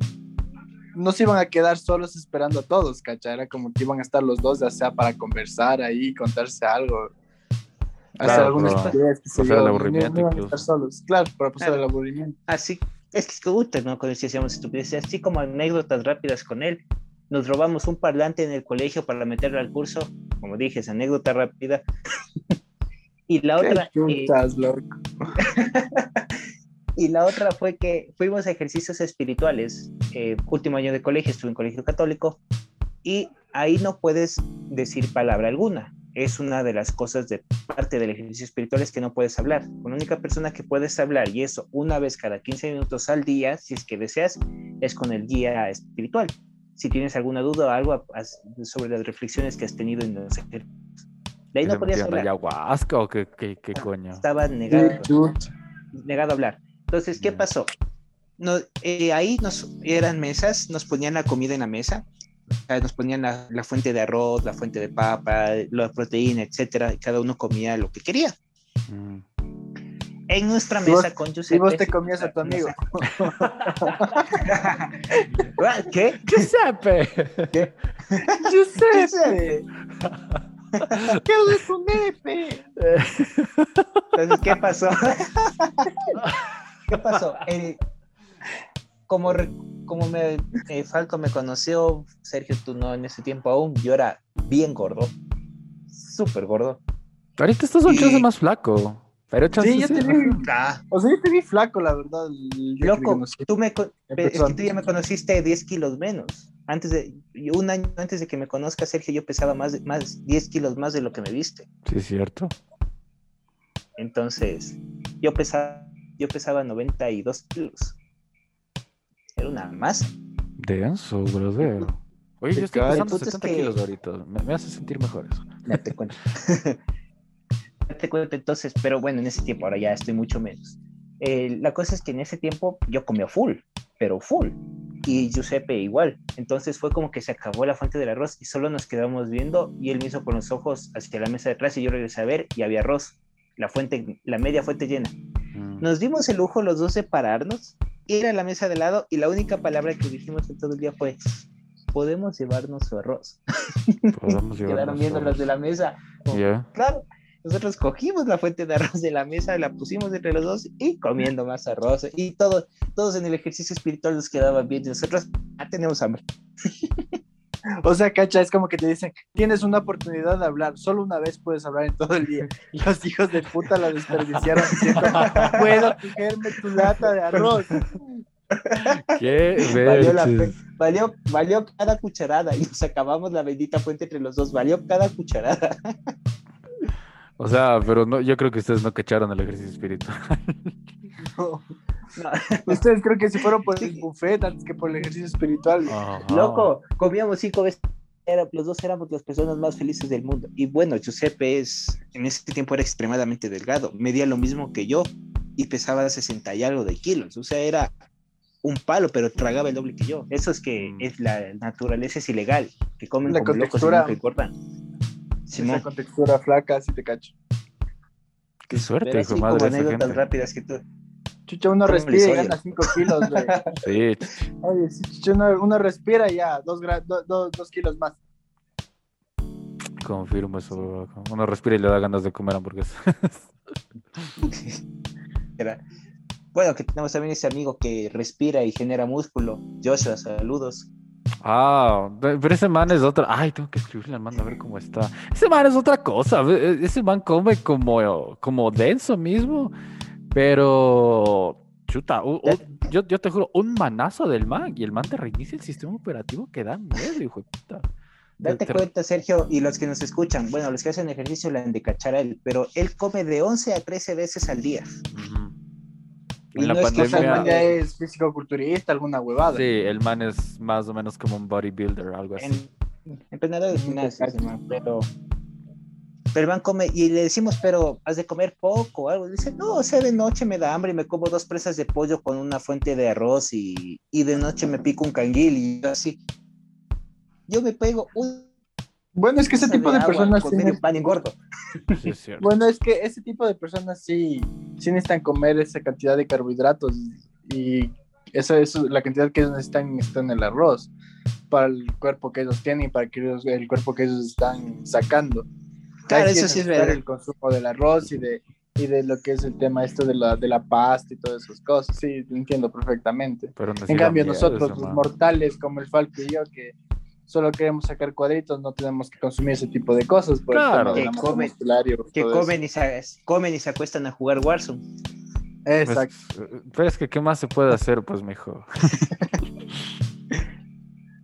no se iban a quedar solos esperando a todos, ¿cachai? Era como que iban a estar los dos, ya sea para conversar ahí, contarse algo. Hacer Claro, alguna para pasar el no- aburrimiento no incluso. estar solos. Claro, para pasar Claro. el aburrimiento. Así, es que es que gusta, ¿no? Cuando decíamos estupideces, así como anécdotas rápidas con él. Nos robamos un parlante en el colegio para meterlo al curso, como dije, es anécdota rápida. y la Qué otra, eh, loco. Y la otra fue que fuimos a ejercicios espirituales eh, último año de colegio, estuve en colegio católico, y ahí no puedes decir palabra alguna. Es una de las cosas de parte del ejercicio espiritual es que no puedes hablar. Con la única persona que puedes hablar, y eso una vez cada 15 minutos al día, si es que deseas, es con el guía espiritual. Si tienes alguna duda o algo sobre las reflexiones que has tenido en los ejercicios. De ahí no podías hablar. ayahuasca o qué, qué, qué coño? Estaba negado, negado a hablar. Entonces, ¿qué pasó? No, eh, ahí nos eran mesas, nos ponían la comida en la mesa, nos ponían la, la, fuente de arroz, la fuente de papa, la proteína, etcétera, y cada uno comía lo que quería. Mm. En nuestra mesa con Giuseppe. Y vos te comías a tu amigo. ¿Qué? Giuseppe. ¿Qué? Giuseppe. ¿Qué es tu nepe? Entonces, ¿qué pasó? ¿Qué pasó? El, como, como me, eh, Falco me conoció, Sergio, tú no en ese tiempo aún, yo era bien gordo, súper gordo. Ahorita estás un y... más flaco. Pero sí, yo te vi. Ah. O sea, yo te vi flaco, la verdad. Loco, tú, me, es que tú ya me conociste 10 kilos menos. Antes de, un año antes de que me conozca Sergio, yo pesaba más, más 10 kilos más de lo que me viste. Sí, es cierto. Entonces, yo pesaba, yo pesaba 92 kilos. Era una masa. Denso, brother. Oye, yo estoy pesando 70 kilos ahorita. Me, hace sentir mejor eso. Ya te cuento. ya te cuento entonces, pero bueno, en ese tiempo ahora ya estoy mucho menos. Eh, la cosa es que en ese tiempo yo comía full, pero full. Y Giuseppe igual. Entonces fue como que se acabó la fuente del arroz y solo nos quedamos viendo y él me hizo con los ojos hacia la mesa de atrás y yo regresé a ver y había arroz. La fuente, la media fuente llena. Mm. Nos dimos el lujo los dos de pararnos ir a la mesa de lado y la única palabra que dijimos en todo el día fue podemos llevarnos su arroz. Podemos Quedaron viendo los de la mesa. Claro, nosotros cogimos la fuente de arroz de la mesa, la pusimos entre los dos y comiendo más arroz. Y todos, todos en el ejercicio espiritual nos quedaban bien y nosotros ya tenemos hambre. O sea, cacha, es como que te dicen, tienes una oportunidad de hablar, solo una vez puedes hablar en todo el día. Y los hijos de puta la desperdiciaron diciendo, puedo cogerme tu lata de arroz. Qué valió, la valió, valió cada cucharada y nos acabamos la bendita fuente entre los dos, valió cada cucharada. O sea, pero no, yo creo que ustedes no cacharon el ejercicio espiritual. No. Ustedes creo que si fueron por el buffet antes que por el ejercicio espiritual. Loco, comíamos cinco veces. los dos éramos las personas más felices del mundo. Y bueno, Giuseppe es, en ese tiempo era extremadamente delgado. Medía lo mismo que yo y pesaba 60 y algo de kilos. O sea, era un palo, pero tragaba el doble que yo. Eso es que mm. es la naturaleza es ilegal. Que comen la como locos y no cortan. Esa con textura flaca, si te cacho. Qué suerte, hijo madre. Como anécdotas rápidas que tú. Chucha, uno respira y gana 5 kilos, güey. Sí. Oye, sí, chucha, uno, uno respira y ya, 2 do, do, dos kilos más. Confirmo eso, uno respira y le da ganas de comer hamburguesas. Bueno, que tenemos también ese amigo que respira y genera músculo. Joshua, saludos. Ah, pero ese man es otra. Ay, tengo que escribirle al man a ver cómo está. Ese man es otra cosa. E, ese man come como, como denso mismo. Pero, chuta, yo, yo, te juro, un manazo del man y el man te reinicia el sistema operativo que da miedo, hijo de puta. Date cuenta, Sergio, y los que nos escuchan, bueno, los que hacen ejercicio le han de cachar a él, pero él come de 11 a 13 veces al día. Y en la no pandemia... es que es físico-culturista, alguna huevada. Sí, el man es más o menos como un bodybuilder, algo así. En, entrenador de gimnasio, pero pero el man come y le decimos, pero has de comer poco o algo. dice, no, o sea, de noche me da hambre y me como dos presas de pollo con una fuente de arroz y, y de noche me pico un canguil y yo así. Yo me pego un. Bueno, es que ese tipo de, personas. Sí pan gordo. Sí, es bueno, es que ese tipo de personas sí, sí necesitan comer esa cantidad de carbohidratos y esa es la cantidad que ellos necesitan en el arroz para el cuerpo que ellos tienen y para el cuerpo que ellos están sacando. Claro, eso sí es verdad. El consumo del arroz y de, y de lo que es el tema esto de la, de la pasta y todas esas cosas. Sí, lo entiendo perfectamente. en cambio, nosotros, los mortales como el Falco y yo, que solo queremos sacar cuadritos, no tenemos que consumir ese tipo de cosas. claro, que, comen, que comen, y se, comen y se acuestan a jugar Warzone. Exacto. Pues, pero es que, ¿qué más se puede hacer, pues, mejor?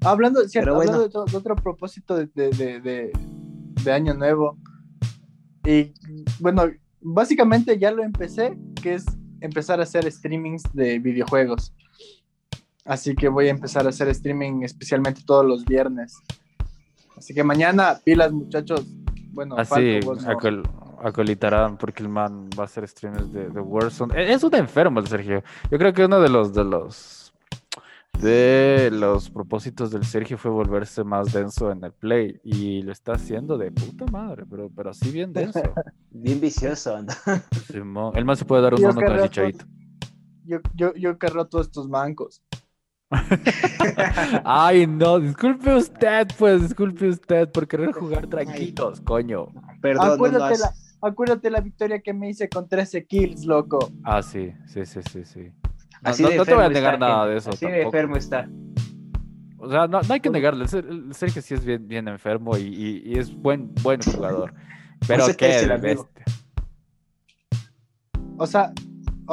Hablando, cierto, bueno. hablando de, otro, de otro propósito de, de, de- de- de año nuevo. Y bueno, básicamente ya lo empecé, que es empezar a hacer streamings de videojuegos. Así que voy a empezar a hacer streaming especialmente todos los viernes. Así que mañana, pilas muchachos. Bueno, Así, Falco, vos no. acol- acolitarán porque el man va a hacer streams de, de Warzone. E- Es un enfermo el Sergio. Yo creo que uno de los de los de los propósitos del Sergio fue volverse más denso en el play y lo está haciendo de puta madre, pero, pero así bien denso. Bien vicioso. ¿no? Simón. El man se puede dar un Yo uno con el. Yo, yo, yo carro todos estos mancos. Ay, no, disculpe usted, pues, disculpe usted por querer jugar tranquilos, coño. Perdón, no acuérdate, has- la, acuérdate la victoria que me hice con 13 kills, loco. Ah, sí, sí, sí, sí, sí. No, así no- de no te voy a enfermo negar está, nada gente. de eso. Así de tampoco. enfermo está. O sea, no, no hay que negarle. El Ser- el Sergio sí es bien, bien enfermo y, y- y es buen, buen jugador. Pero qué es el de amigo. bestia. O sea,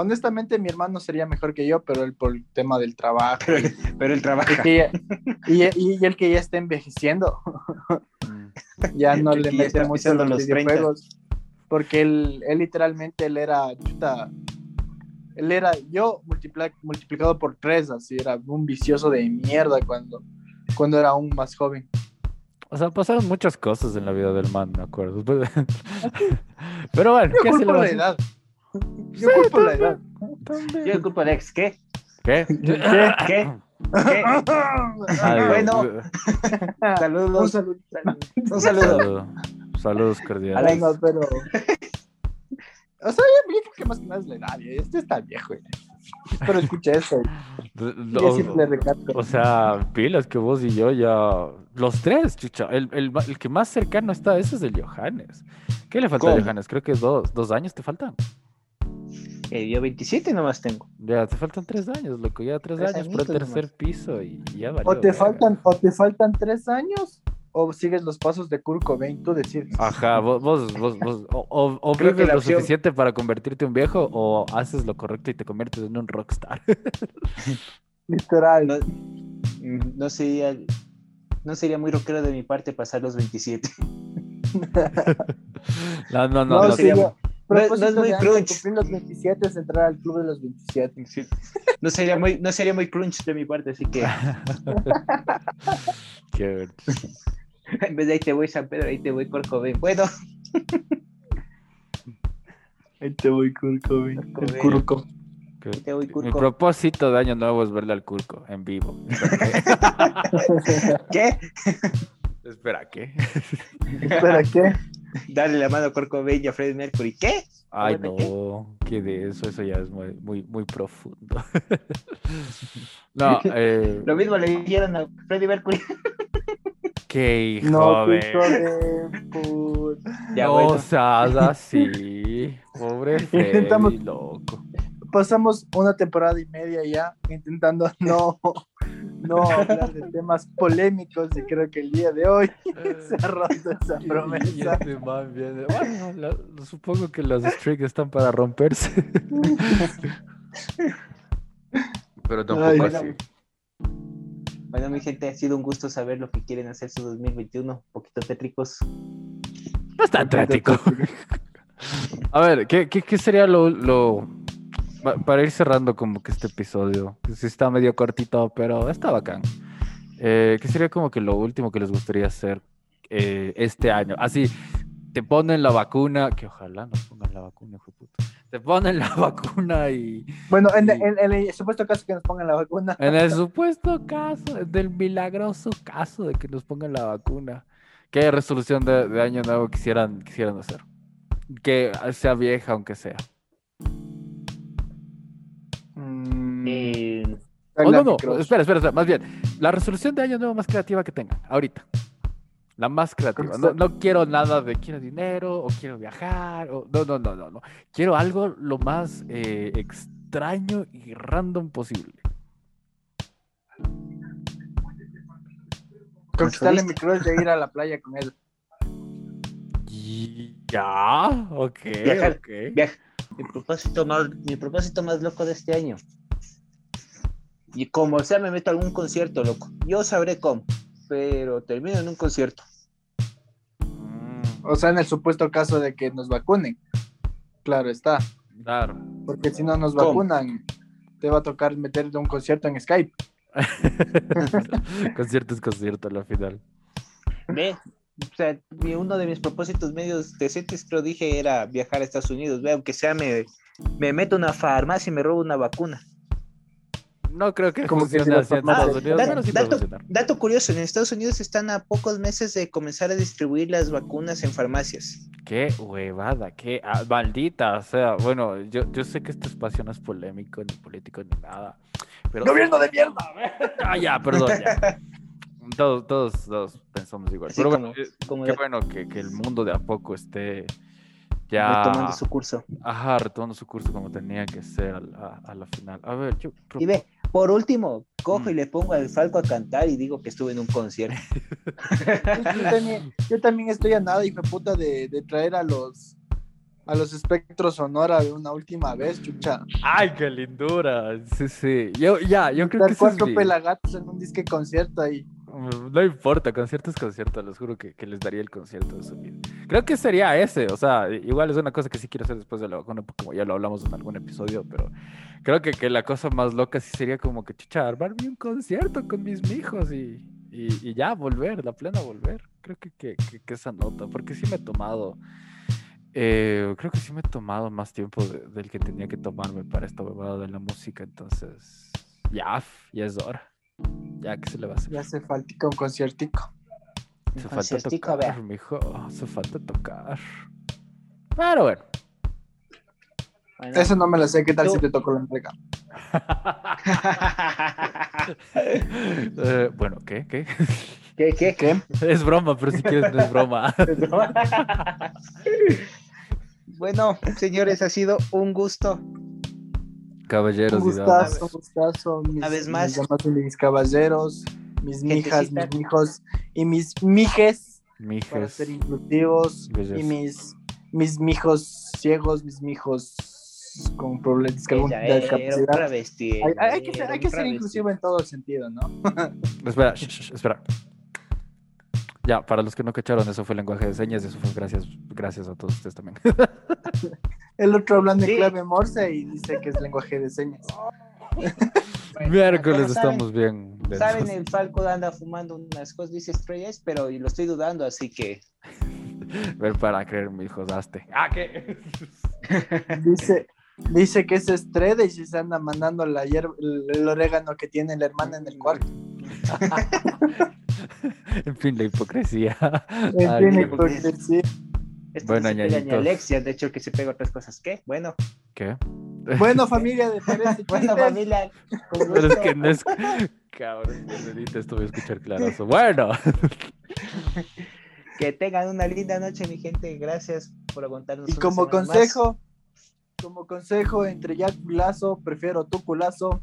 honestamente mi hermano sería mejor que yo, pero él por el tema del trabajo. Pero, pero él Y, trabaja. que ya- y, y- y el que ya está envejeciendo, Mm. ya no le mete mucho los los 30. videojuegos. Porque él, él literalmente, él era, chuta, él era yo multiplicado por tres, así, era un vicioso de mierda cuando, cuando era aún más joven. O sea, pasaron muchas cosas en la vida del man, me acuerdo. Pero bueno, Yo ¿qué se le va a hacer? Yo culpo la edad. También. Yo culpo de ex. ¿Qué? ¿Qué? ¿Qué? ¿Qué? ¿Qué? Ay, Bueno. Dios. Un Saludos. saludo. Un saludo. Saludo. Saludos cordiales. Ay, no, pero. O sea, yo yo creo que más que nada es la edad. Este está viejo. ya. Pero escucha eso. Lo- Yo siempre le recalco. O sea, pilas que vos y yo ya. Los tres, chucha. El, el el que más cercano está, ese es el Johannes. ¿Qué le falta a ¿Cómo? Johannes? Creo que dos, dos años te faltan. Eh, yo 27 nomás tengo. Ya, te faltan tres años, loco. Ya tres, Tres años por el tercer nomás. piso y ya valió O te faltan, o te faltan tres años, o sigues los pasos de Kurt Cobain, tú decides. Ajá, vos, vos, vos, vos- o, o- o vives lo opción- suficiente para convertirte en un viejo o haces lo correcto y te conviertes en un rockstar. Literal. No, no sería, no sería muy rockero de mi parte pasar los 27. No, no, no. No, no, sería- yo- no es- no propósito es muy de crunch. Cumplir los 27 es entrar al club de los 27. Sí. No sería muy, no sería muy crunch de mi parte, así que Qué ver- en vez de ahí te voy San Pedro, ahí te voy Corcoven. Bueno, Ahí te voy. Kurt El. Curco. qué- te voy Mi propósito de año nuevo es verle al Curco en vivo. ¿Qué? Espera, ¿qué? Espera, ¿qué? Darle la mano a Corcoven y a Freddie Mercury. ¿Qué? Ay, no, ¿qué de eso? Eso ya es muy, muy, muy profundo. No, eh, Lo mismo le dijeron a Freddie Mercury. qué hijo No, de... Ya, no bueno. seas así. Pobre Freddy, Intentamos- loco. Pasamos una temporada y media ya intentando no, no hablar de temas polémicos y creo que el día de hoy se ha roto esa Y- y promesa. este man viene- Bueno, la- supongo que los streaks están para romperse. Pero tampoco Ay, así. Bueno, mi gente, ha sido un gusto saber lo que quieren hacer su 2021. Un poquito tétricos. No es tan tétrico. A ver, ¿qué, qué, qué sería lo, Para ir cerrando como que este episodio, que sí está medio cortito, pero está bacán. Eh, ¿Qué sería como que lo último que les gustaría hacer eh, este año? Así, te ponen la vacuna, que ojalá nos pongan la vacuna, hijo de puta. Te ponen la vacuna y Bueno, en, Sí. en- en el supuesto caso que nos pongan la vacuna, en el supuesto caso, del milagroso caso de que nos pongan la vacuna, ¿qué resolución de, de año nuevo quisieran, quisieran hacer? Que sea vieja, aunque sea. Eh, Oh, no, no, espera, espera, espera, más bien, la resolución de año nuevo más creativa que tengan, ahorita. La más creativa. No, no quiero nada de quiero dinero o quiero viajar. O, no, no, no, no, no. Quiero algo lo más eh, extraño y random posible. Conquistarle mi crush de ir a la playa con él. Ya, ok, Viajar. ok. viaja. Mi propósito, más, mi propósito más loco de este año. Y como sea, me meto a algún concierto, loco. Yo sabré cómo, pero termino en un concierto. O sea, en el supuesto caso de que nos vacunen. Claro está. claro. Porque si no nos ¿Cómo? vacunan, te va a tocar meterte un concierto en Skype. concierto es concierto a la final. Ve, o sea, uno de mis propósitos medios decentes, creo dije, era viajar a Estados Unidos. Ve, aunque sea, me, me meto a una farmacia y me robo una vacuna. No creo que Como que funcione si la así en Estados Unidos, sí dato, dato curioso, en Estados Unidos están a pocos meses de comenzar a distribuir las vacunas en farmacias. Qué huevada, qué ah, maldita. O sea, bueno, yo, yo sé que este espacio no es polémico, ni político, ni nada. Pero... ¡Gobierno de mierda! Ah, ya, perdón, ya. Todos, todos, todos pensamos igual. Así Pero bueno, como- eh, como qué de- bueno que, que el mundo de a poco esté ya. retomando su curso. Ajá, retomando su curso como tenía que ser a la, a la final. A ver, yo. Y ve, por último, cojo Mm. y le pongo al Falco a cantar y digo que estuve en un concierto. Yo también, yo también estoy a nada, hijo de puta, de, de traer a los a los espectros Sonora de una última vez, chucha. ¡Ay, qué lindura! Sí, sí. Yo, ya, yo creo que es cuatro pelagatos en un disque concierto ahí. No importa, concierto es concierto, les juro que, que les daría el concierto de su vida. Creo que sería ese, o sea, igual es una cosa que sí quiero hacer después de la vacuna, como ya lo hablamos en algún episodio, pero creo que, que la cosa más loca sí sería como que, chucha, armarme un concierto con mis mijos y, y, ya volver, la plena volver. Creo que, que, que- esa nota, porque sí me he tomado, eh, creo que sí me he tomado más tiempo de- del que tenía que tomarme para esta huevada de la música, entonces, ya, ya es hora. Ya, ¿qué se le va a hacer? Ya hace faltica un conciertico. Un Hace falta conciertico, tocar, mijo. Hace falta tocar. Pero bueno. Bueno, Eso no me lo sé, ¿qué tal Tú- si te tocó la entrega? Eh, bueno, ¿qué? ¿Qué? ¿Qué, qué? ¿Qué? Es broma, pero si quieres no es broma. bueno, señores, ha sido un gusto. Caballeros Un y gustazo, un gustazo. Mis, Una vez más. Mis, mis caballeros, mis mijas, mis mijos y mis mijes, para Mijes. ser inclusivos. Belleza. Y mis, mis mijos ciegos, mis mijos con problemas era un discapacidad. travesti. Hay, hay- hay que ser, era hay que ser inclusivo en todo sentido, ¿no? Espera, espera. Ya, para los que no cacharon, eso fue lenguaje de señas, eso fue gracias, gracias a todos ustedes también. El otro hablando en Sí. clave morse y dice que es lenguaje de señas. Bueno, Miércoles estamos bien. Saben, el Falco anda fumando unas cosas, dice estrellas, pero lo estoy dudando, así que. Ver para creer, mi hijo, daste. Ah, ¿qué? Dice, dice que es estrella y se anda mandando la hierba, el, orégano que tiene la hermana en el cuarto. en fin, la hipocresía. En fin, qué- hipocresía. Esto Bueno, no se pega ni ñañitos. Alexia, de hecho, que se pega otras cosas. ¿Qué? Bueno, ¿Qué? Bueno, familia de Pérez y bueno, familia. Pero es que no es. Cabrón, voy a escuchar clarazo. Bueno, Que tengan una linda noche, mi gente. Gracias por aguantarnos. Y como más. consejo, como consejo entre ya culazo, prefiero tu culazo.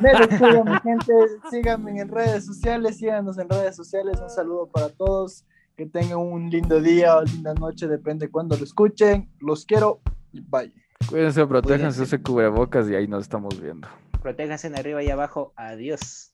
Me despido, mi gente. Síganme en redes sociales, síganos en redes sociales. Un saludo para todos. Que tengan un lindo día o linda noche, depende de cuándo lo escuchen. Los quiero y bye. cuídense, protéjanse, use cubrebocas y ahí nos estamos viendo. Protéjanse en arriba y abajo. Adiós.